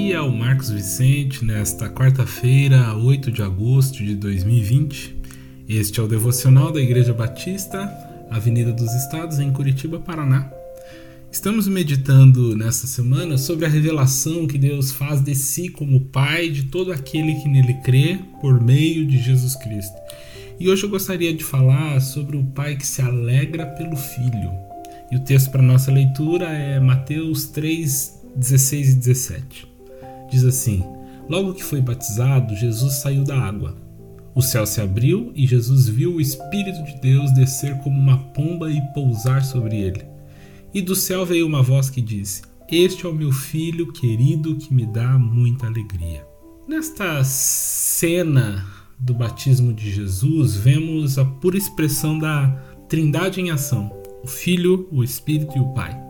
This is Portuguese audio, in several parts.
Aqui é o Marcos Vicente nesta quarta-feira, 8 de agosto de 2020. Este é o devocional da Igreja Batista, Avenida dos Estados, em Curitiba, Paraná. Estamos meditando nesta semana sobre a revelação que Deus faz de si como Pai de todo aquele que nele crê por meio de Jesus Cristo. E hoje eu gostaria de falar sobre o Pai que se alegra pelo Filho. E o texto para nossa leitura é Mateus 3, 16 e 17. Diz assim: Logo que foi batizado, Jesus saiu da água. O céu se abriu e Jesus viu o Espírito de Deus descer como uma pomba e pousar sobre ele. E do céu veio uma voz que disse: Este é o meu filho querido que me dá muita alegria. Nesta cena do batismo de Jesus, vemos a pura expressão da Trindade em ação: o Filho, o Espírito e o Pai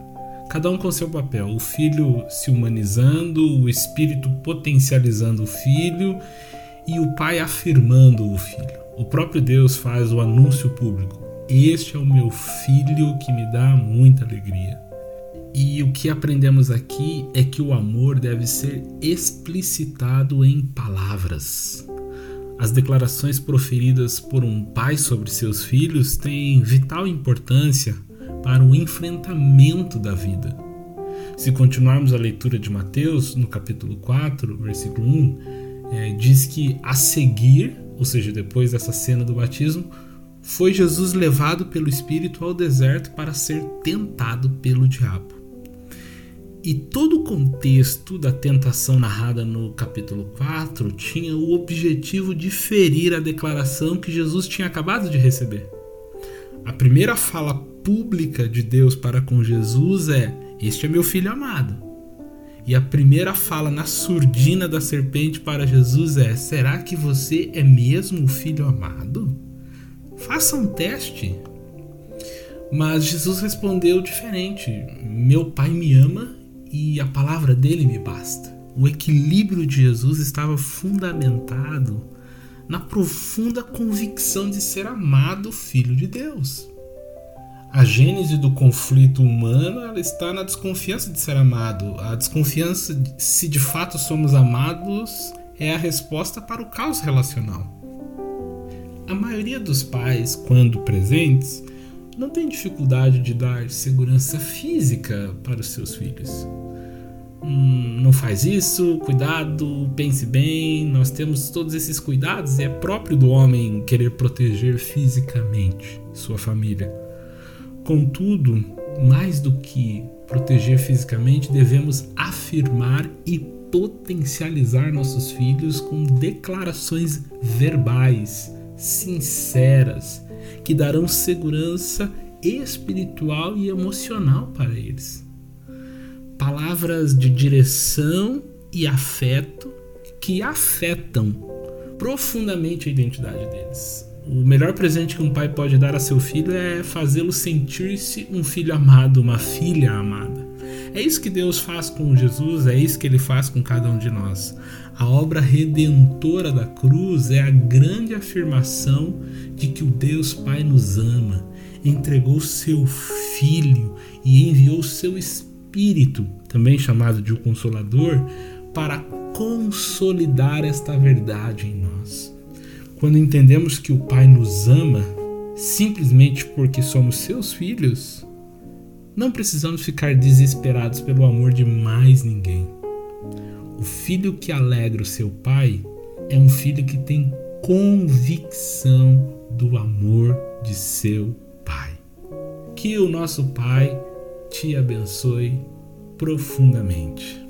cada um com seu papel. O filho se humanizando, o espírito potencializando o filho e o pai afirmando o filho. O próprio Deus faz o anúncio público: Este é o meu filho que me dá muita alegria. E o que aprendemos aqui é que o amor deve ser explicitado em palavras. As declarações proferidas por um pai sobre seus filhos têm vital importância para o enfrentamento da vida. Se continuarmos a leitura de Mateus, no capítulo 4, versículo 1, é, diz que a seguir, ou seja, depois dessa cena do batismo, foi Jesus levado pelo Espírito ao deserto para ser tentado pelo diabo. E todo o contexto da tentação narrada no capítulo 4 tinha o objetivo de ferir a declaração que Jesus tinha acabado de receber. A primeira fala pública de Deus para com Jesus é: Este é meu filho amado. E a primeira fala na surdina da serpente para Jesus é: Será que você é mesmo o filho amado? Faça um teste. Mas Jesus respondeu diferente: Meu pai me ama e a palavra dele me basta. O equilíbrio de Jesus estava fundamentado na profunda convicção de ser amado filho de Deus. A gênese do conflito humano está na desconfiança de ser amado. A desconfiança de se de fato somos amados é a resposta para o caos relacional. A maioria dos pais, quando presentes, não tem dificuldade de dar segurança física para os seus filhos hum, não faz isso, cuidado, pense bem. Nós temos todos esses cuidados e é próprio do homem querer proteger fisicamente sua família. Contudo, mais do que proteger fisicamente, devemos afirmar e potencializar nossos filhos com declarações verbais, sinceras, que darão segurança espiritual e emocional para eles palavras de direção e afeto que afetam profundamente a identidade deles. O melhor presente que um pai pode dar a seu filho é fazê-lo sentir-se um filho amado, uma filha amada. É isso que Deus faz com Jesus, é isso que ele faz com cada um de nós. A obra redentora da cruz é a grande afirmação de que o Deus Pai nos ama, entregou seu filho e enviou seu Espírito Espírito, também chamado de o Consolador, para consolidar esta verdade em nós. Quando entendemos que o Pai nos ama, simplesmente porque somos seus filhos, não precisamos ficar desesperados pelo amor de mais ninguém. O filho que alegra o seu pai é um filho que tem convicção do amor de seu pai. Que o nosso Pai te abençoe profundamente.